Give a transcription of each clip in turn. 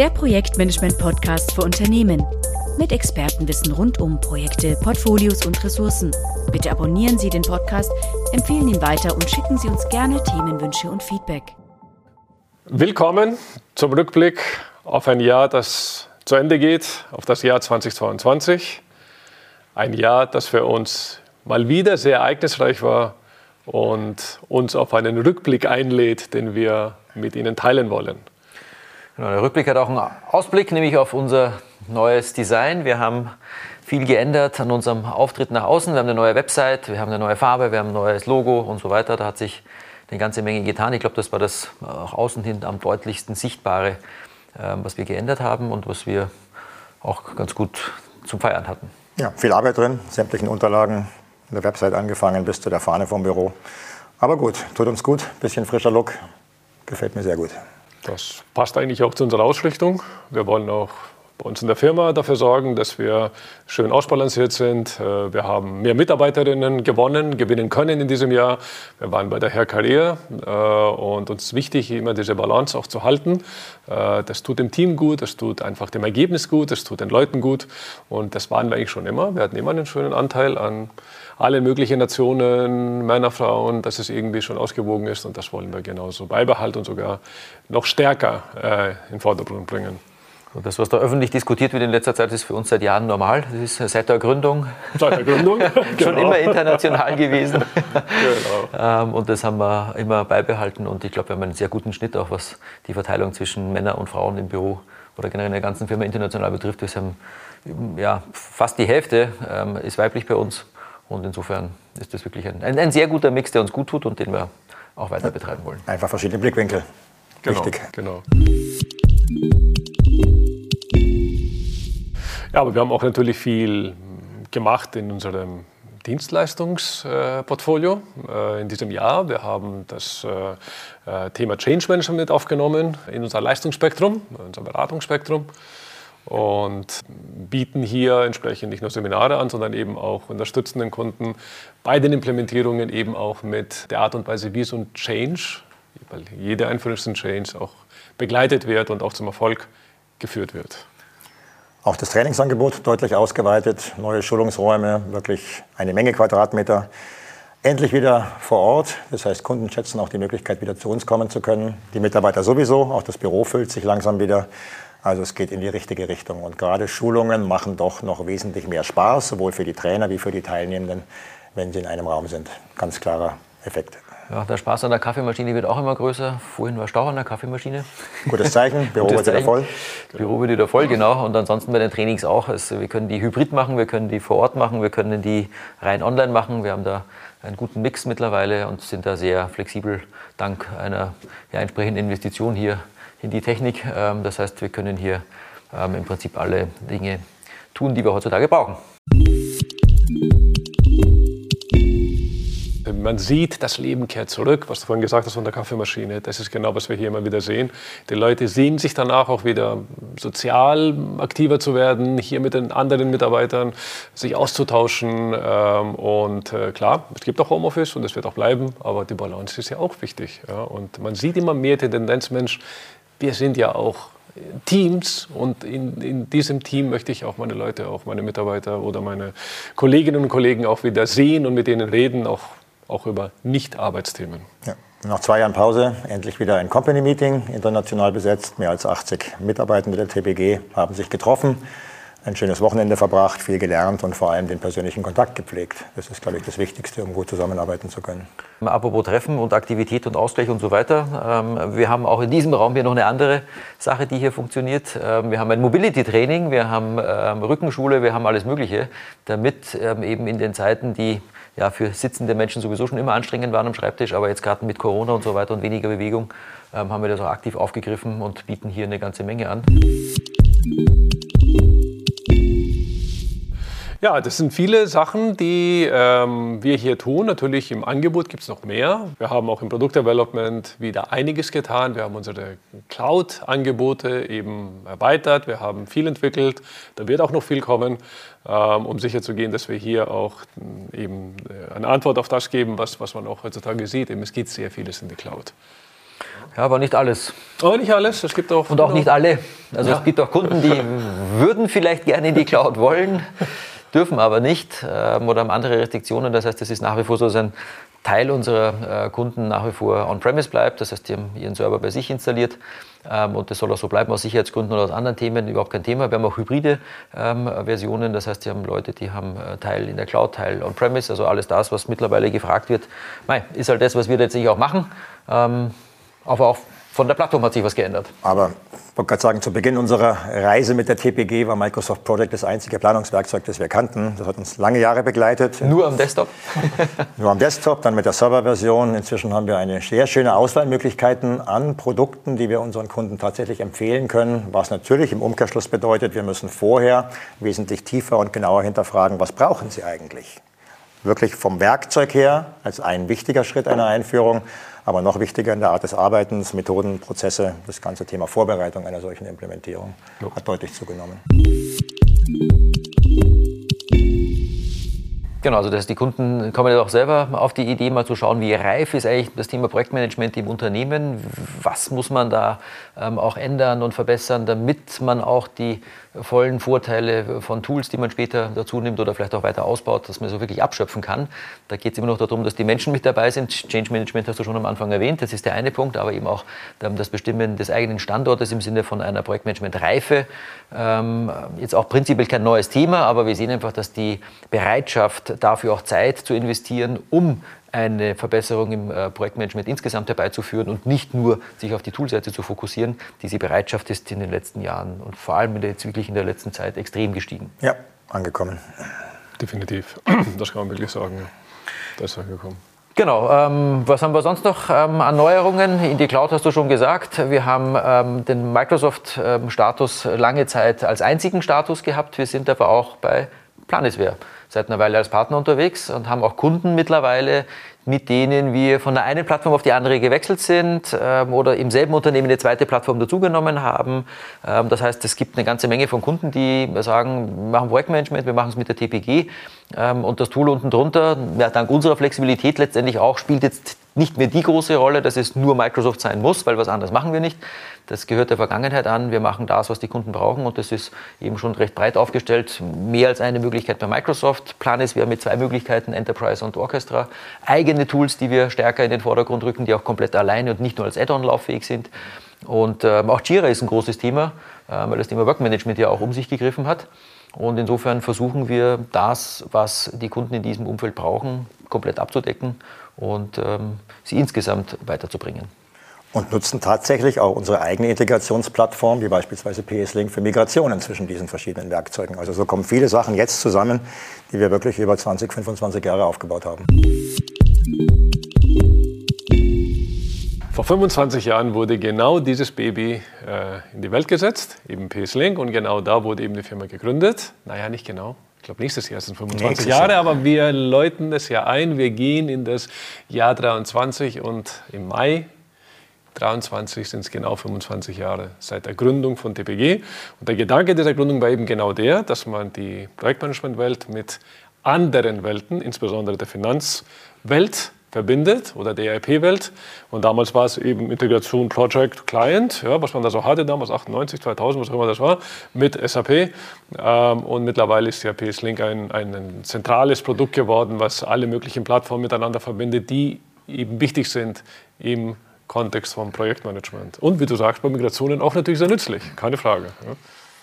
der Projektmanagement-Podcast für Unternehmen. Mit Expertenwissen rund um Projekte, Portfolios und Ressourcen. Bitte abonnieren Sie den Podcast, empfehlen ihn weiter und schicken Sie uns gerne Themenwünsche und Feedback. Willkommen zum Rückblick auf ein Jahr, das zu Ende geht, auf das Jahr 2022. Ein Jahr, das für uns mal wieder sehr ereignisreich war und uns auf einen Rückblick einlädt, den wir mit Ihnen teilen wollen. Genau, der Rückblick hat auch einen Ausblick, nämlich auf unser neues Design. Wir haben viel geändert an unserem Auftritt nach außen. Wir haben eine neue Website, wir haben eine neue Farbe, wir haben ein neues Logo und so weiter. Da hat sich eine ganze Menge getan. Ich glaube, das war das auch außen hin am deutlichsten Sichtbare, ähm, was wir geändert haben und was wir auch ganz gut zum Feiern hatten. Ja, viel Arbeit drin, sämtlichen Unterlagen, in der Website angefangen bis zu der Fahne vom Büro. Aber gut, tut uns gut, bisschen frischer Look, gefällt mir sehr gut. Das passt eigentlich auch zu unserer Ausrichtung. Wir wollen auch bei uns in der Firma dafür sorgen, dass wir schön ausbalanciert sind. Äh, wir haben mehr Mitarbeiterinnen gewonnen, gewinnen können in diesem Jahr. Wir waren bei der Herr Karriere äh, und uns ist wichtig, immer diese Balance auch zu halten. Äh, das tut dem Team gut, das tut einfach dem Ergebnis gut, das tut den Leuten gut und das waren wir eigentlich schon immer. Wir hatten immer einen schönen Anteil an alle möglichen Nationen, Männer, Frauen, dass es irgendwie schon ausgewogen ist und das wollen wir genauso beibehalten und sogar noch stärker in den Vordergrund bringen. Und das, was da öffentlich diskutiert wird in letzter Zeit, ist für uns seit Jahren normal. Das ist seit der Gründung, seit der Gründung. schon genau. immer international gewesen. genau. Ähm, und das haben wir immer beibehalten. Und ich glaube, wir haben einen sehr guten Schnitt, auch was die Verteilung zwischen Männern und Frauen im Büro oder generell in der ganzen Firma international betrifft. Wir haben ja, fast die Hälfte ähm, ist weiblich bei uns. Und insofern ist das wirklich ein, ein, ein, sehr guter Mix, der uns gut tut und den wir auch weiter betreiben wollen. Einfach verschiedene Blickwinkel. Genau, Richtig. Genau. Ja, aber wir haben auch natürlich viel gemacht in unserem Dienstleistungsportfolio äh, in diesem Jahr. Wir haben das äh, äh, Thema Change Management aufgenommen in unser Leistungsspektrum, unser Beratungsspektrum und bieten hier entsprechend nicht nur Seminare an, sondern eben auch unterstützen den Kunden bei den Implementierungen eben auch mit der Art und Weise, wie so ein Change, weil jede Einführung in Change auch begleitet wird und auch zum Erfolg geführt wird. Auch das Trainingsangebot deutlich ausgeweitet, neue Schulungsräume, wirklich eine Menge Quadratmeter. Endlich wieder vor Ort, das heißt, Kunden schätzen auch die Möglichkeit, wieder zu uns kommen zu können. Die Mitarbeiter sowieso, auch das Büro füllt sich langsam wieder. Also es geht in die richtige Richtung. Und gerade Schulungen machen doch noch wesentlich mehr Spaß, sowohl für die Trainer wie für die Teilnehmenden, wenn sie in einem Raum sind. Ganz klarer Effekt. Ja, der Spaß an der Kaffeemaschine wird auch immer größer. Vorhin war Stau an der Kaffeemaschine. Gutes Zeichen, Büro Gutes wird wieder voll. Büro wird wieder voll, genau. Und ansonsten bei den Trainings auch. Also wir können die hybrid machen, wir können die vor Ort machen, wir können die rein online machen. Wir haben da einen guten Mix mittlerweile und sind da sehr flexibel dank einer ja, entsprechenden Investition hier in die Technik. Ähm, das heißt, wir können hier ähm, im Prinzip alle Dinge tun, die wir heutzutage brauchen. Man sieht, das Leben kehrt zurück, was du vorhin gesagt hast von der Kaffeemaschine. Das ist genau, was wir hier immer wieder sehen. Die Leute sehen sich danach auch wieder sozial aktiver zu werden, hier mit den anderen Mitarbeitern sich auszutauschen. Ähm, und äh, klar, es gibt auch Homeoffice und es wird auch bleiben, aber die Balance ist ja auch wichtig. Und man sieht immer mehr die Tendenz, Mensch, wir sind ja auch Teams und in, in, diesem Team möchte ich auch meine Leute, auch meine Mitarbeiter oder meine Kolleginnen und Kollegen auch wieder sehen und mit denen reden, auch auch über Nicht-Arbeitsthemen. Ja. Nach zwei Jahren Pause endlich wieder ein Company-Meeting, international besetzt. Mehr als 80 Mitarbeitende der TBG haben sich getroffen, ein schönes Wochenende verbracht, viel gelernt und vor allem den persönlichen Kontakt gepflegt. Das ist, glaube ich, das Wichtigste, um gut zusammenarbeiten zu können. Apropos Treffen und Aktivität und Ausgleich und so weiter. Ähm, wir haben auch in diesem Raum hier noch eine andere Sache, die hier funktioniert. Ähm, wir haben ein Mobility-Training, wir haben ähm, Rückenschule, wir haben alles Mögliche, damit eben in den Zeiten, die ja, für sitzende Menschen sowieso schon immer anstrengend waren am Schreibtisch, aber jetzt gerade mit Corona und so weiter und weniger Bewegung haben wir das auch aktiv aufgegriffen und bieten hier eine ganze Menge an. Ja, das sind viele Sachen, die ähm, wir hier tun. Natürlich im Angebot gibt es noch mehr. Wir haben auch im Produktdevelopment wieder einiges getan. Wir haben unsere Cloud-Angebote eben erweitert. Wir haben viel entwickelt. Da wird auch noch viel kommen, ähm, um sicherzugehen, dass wir hier auch äh, eben äh, eine Antwort auf das geben, was, was man auch heutzutage sieht. Eben, es geht sehr vieles in die Cloud. Ja, aber nicht alles. Aber nicht alles. Es gibt auch. Und auch nicht alle. Also ja. es gibt auch Kunden, die würden vielleicht gerne in die Cloud wollen, dürfen aber nicht ähm, oder haben andere Restriktionen. Das heißt, es ist nach wie vor so ein Teil unserer äh, Kunden nach wie vor on-premise bleibt. Das heißt, die haben ihren Server bei sich installiert. Ähm, und das soll auch so bleiben aus Sicherheitsgründen oder aus anderen Themen, überhaupt kein Thema. Wir haben auch hybride ähm, Versionen, das heißt, die haben Leute, die haben äh, Teil in der Cloud, Teil on-premise, also alles das, was mittlerweile gefragt wird. Mei, ist halt das, was wir letztlich auch machen. Aber auch von der Plattform hat sich was geändert. Aber ich wollte gerade sagen, zu Beginn unserer Reise mit der TPG war Microsoft Project das einzige Planungswerkzeug, das wir kannten. Das hat uns lange Jahre begleitet. Nur am Desktop? Nur am Desktop, dann mit der Serverversion. Inzwischen haben wir eine sehr schöne Auswahlmöglichkeiten an Produkten, die wir unseren Kunden tatsächlich empfehlen können. Was natürlich im Umkehrschluss bedeutet, wir müssen vorher wesentlich tiefer und genauer hinterfragen, was brauchen sie eigentlich? Wirklich vom Werkzeug her als ein wichtiger Schritt einer Einführung aber noch wichtiger in der Art des Arbeitens, Methoden, Prozesse, das ganze Thema Vorbereitung einer solchen Implementierung hat deutlich zugenommen. Genau, also dass die Kunden kommen ja auch selber auf die Idee, mal zu schauen, wie reif ist eigentlich das Thema Projektmanagement im Unternehmen, was muss man da ähm, auch ändern und verbessern, damit man auch die vollen Vorteile von Tools, die man später dazu nimmt oder vielleicht auch weiter ausbaut, dass man so wirklich abschöpfen kann. Da geht es immer noch darum, dass die Menschen mit dabei sind. Change Management hast du schon am Anfang erwähnt, das ist der eine Punkt, aber eben auch das Bestimmen des eigenen Standortes im Sinne von einer Projektmanagement-Reife. Ähm, jetzt auch prinzipiell kein neues Thema, aber wir sehen einfach, dass die Bereitschaft dafür auch Zeit zu investieren, um eine Verbesserung im äh, Projektmanagement insgesamt herbeizuführen und nicht nur sich auf die Toolseite zu fokussieren. Diese Bereitschaft ist in den letzten Jahren und vor allem in der, jetzt wirklich in der letzten Zeit extrem gestiegen. Ja, angekommen. Definitiv. Das kann man wirklich sagen. Das ist angekommen. Genau, ähm, was haben wir sonst noch ähm, an Neuerungen? In die Cloud hast du schon gesagt. Wir haben ähm, den Microsoft-Status ähm, lange Zeit als einzigen Status gehabt. Wir sind aber auch bei Planisware seit einer Weile als Partner unterwegs und haben auch Kunden mittlerweile, mit denen wir von der einen Plattform auf die andere gewechselt sind ähm, oder im selben Unternehmen eine zweite Plattform dazugenommen haben. Ähm, das heißt, es gibt eine ganze Menge von Kunden, die sagen, wir machen Projektmanagement, wir machen es mit der TPG ähm, und das Tool unten drunter, ja, dank unserer Flexibilität letztendlich auch, spielt jetzt nicht mehr die große Rolle, dass es nur Microsoft sein muss, weil was anderes machen wir nicht. Das gehört der Vergangenheit an. Wir machen das, was die Kunden brauchen und das ist eben schon recht breit aufgestellt. Mehr als eine Möglichkeit bei Microsoft. Plan ist, wir haben mit zwei Möglichkeiten, Enterprise und Orchestra, eigene Tools, die wir stärker in den Vordergrund rücken, die auch komplett alleine und nicht nur als Add-on lauffähig sind. Und ähm, auch Jira ist ein großes Thema, weil das Thema Workmanagement ja auch um sich gegriffen hat. Und insofern versuchen wir das, was die Kunden in diesem Umfeld brauchen, komplett abzudecken und ähm, sie insgesamt weiterzubringen und nutzen tatsächlich auch unsere eigene Integrationsplattform, wie beispielsweise PS-Link für Migrationen zwischen diesen verschiedenen Werkzeugen. Also so kommen viele Sachen jetzt zusammen, die wir wirklich über 20, 25 Jahre aufgebaut haben. Vor 25 Jahren wurde genau dieses Baby äh, in die Welt gesetzt, eben PS-Link, und genau da wurde eben die Firma gegründet. Naja, nicht genau, ich glaube, nächstes Jahr sind 25 nächstes Jahre, Jahr. aber wir läuten das Jahr ein. Wir gehen in das Jahr 23 und im Mai 23 sind es genau 25 Jahre seit der Gründung von TPG. Und der Gedanke dieser Gründung war eben genau der, dass man die Projektmanagementwelt mit anderen Welten, insbesondere der Finanzwelt, verbindet oder der ERP-Welt. Und damals war es eben Integration Project Client, ja, was man da so hatte damals, 98, 2000, was auch immer das war, mit SAP. Ähm, und mittlerweile ist ja PS Link ein, ein zentrales Produkt geworden, was alle möglichen Plattformen miteinander verbindet, die eben wichtig sind im Kontext vom Projektmanagement. Und wie du sagst, bei Migrationen auch natürlich sehr nützlich, keine Frage. Ja.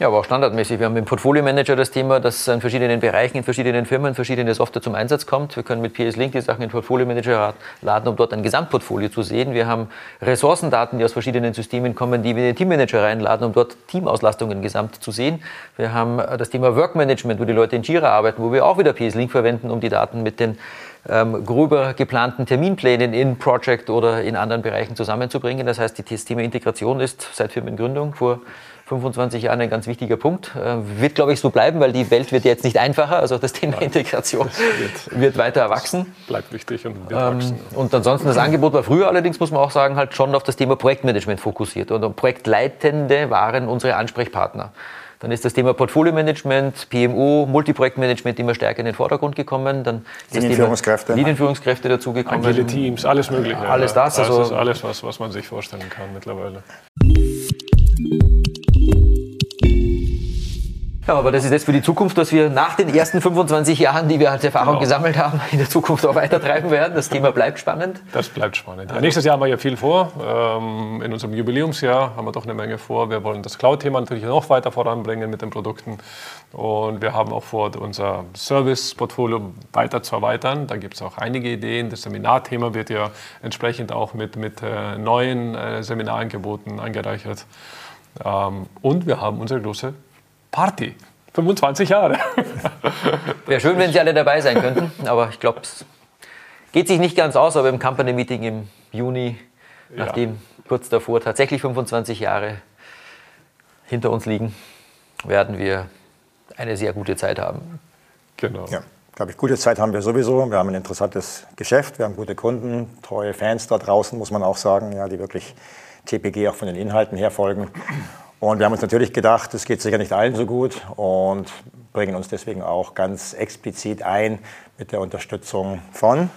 Ja, aber auch standardmäßig. Wir haben im Portfolio Manager das Thema, dass in verschiedenen Bereichen, in verschiedenen Firmen verschiedene Software zum Einsatz kommt. Wir können mit PS Link die Sachen in Portfolio Manager laden, um dort ein Gesamtportfolio zu sehen. Wir haben Ressourcendaten, die aus verschiedenen Systemen kommen, die wir in den Teammanager reinladen, um dort Teamauslastungen gesamt zu sehen. Wir haben äh, das Thema Workmanagement, wo die Leute in Jira arbeiten, wo wir auch wieder PS Link verwenden, um die Daten mit den ähm, gröber geplanten Terminplänen in Project oder in anderen Bereichen zusammenzubringen. Das heißt, das Thema Integration ist seit Firmengründung vor 25 Jahren ein ganz wichtiger Punkt. Äh, wird, glaube ich, so bleiben, weil die Welt wird jetzt nicht einfacher. Also das Thema Integration wird, wird, weiter erwachsen. Bleibt wichtig und wird ähm, wachsen. Und ansonsten das Angebot war früher allerdings, muss man auch sagen, halt schon auf das Thema Projektmanagement fokussiert. Und Projektleitende waren unsere Ansprechpartner. Dann ist das Thema Portfolio-Management, PMO, Multiprojektmanagement immer stärker in den Vordergrund gekommen. Dann ist Linienführungskräfte. Das Thema Linienführungskräfte dazugekommen. Agile Teams, alles Mögliche. Alles das. Das also ist alles, was, was man sich vorstellen kann mittlerweile. Ja, aber das ist jetzt für die Zukunft, dass wir nach den ersten 25 Jahren, die wir als Erfahrung Genau. gesammelt haben, in der Zukunft auch weiter treiben werden. Das Thema bleibt spannend. Das bleibt spannend. Ja, nächstes Jahr haben wir ja viel vor. Ähm, in unserem Jubiläumsjahr haben wir doch eine Menge vor. Wir wollen das Cloud-Thema natürlich noch weiter voranbringen mit den Produkten. Und wir haben auch vor, unser Service-Portfolio weiter zu erweitern. Da gibt es auch einige Ideen. Das Seminarthema wird ja entsprechend auch mit, mit äh, neuen äh, Seminarangeboten angereichert. Ähm, und wir haben unsere große Party. 25 Jahre. Wäre schön, wenn Sie alle dabei sein könnten, aber ich glaube, es geht sich nicht ganz aus, aber im Company Meeting im Juni, Ja. nachdem kurz davor tatsächlich 25 Jahre hinter uns liegen, werden wir eine sehr gute Zeit haben. Genau. Ja, glaube ich, gute Zeit haben wir sowieso. Wir haben ein interessantes Geschäft, wir haben gute Kunden, treue Fans da draußen, muss man auch sagen, ja, die wirklich TPG auch von den Inhalten her folgen. Und wir haben uns natürlich gedacht, es geht sicher nicht allen so gut und bringen uns deswegen auch ganz explizit ein mit der Unterstützung von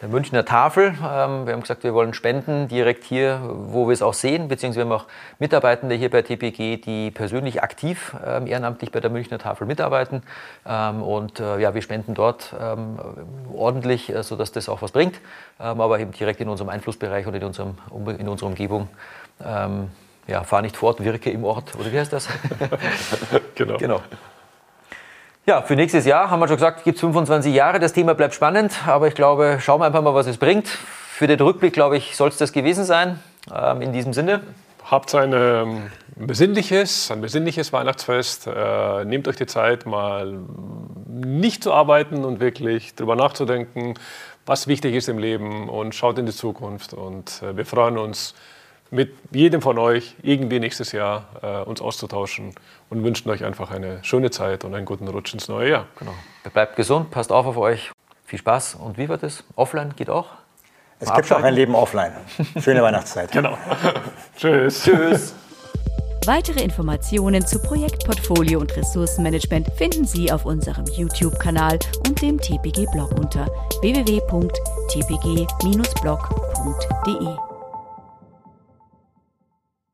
Der Münchner Tafel, ähm, wir haben gesagt, wir wollen spenden direkt hier, wo wir es auch sehen, beziehungsweise wir haben auch Mitarbeitende hier bei TPG, die persönlich aktiv ähm, ehrenamtlich bei der Münchner Tafel mitarbeiten. Ähm, und äh, ja, wir spenden dort ordentlich, äh, sodass das auch was bringt, aber eben direkt in unserem Einflussbereich und in, unserem, in unserer Umgebung. Ja, fahr nicht fort, wirke im Ort, oder wie heißt das? Genau. Genau. Ja, für nächstes Jahr haben wir schon gesagt, gibt es 25 Jahre. Das Thema bleibt spannend, aber ich glaube, schauen wir einfach mal, was es bringt. Für den Rückblick, glaube ich, soll es das gewesen sein. Ähm, in diesem Sinne, Habt ein ähm, besinnliches, ein besinnliches Weihnachtsfest. Äh, nehmt euch die Zeit, mal nicht zu arbeiten und wirklich drüber nachzudenken, was wichtig ist im Leben und schaut in die Zukunft. Und äh, wir freuen uns, mit jedem von euch irgendwie nächstes Jahr äh, uns auszutauschen und wünschen euch einfach eine schöne Zeit und einen guten Rutsch ins neue Jahr. genau. bleibt gesund, passt auf auf euch. Viel Spaß. Und wie wird es? Offline geht auch? Es gibt auch ein Leben offline. Schöne Weihnachtszeit. Genau. Tschüss. Tschüss. Weitere Informationen zu Projektportfolio und Ressourcenmanagement finden Sie auf unserem YouTube-Kanal und dem TPG-Blog unter www.tpg-blog.de.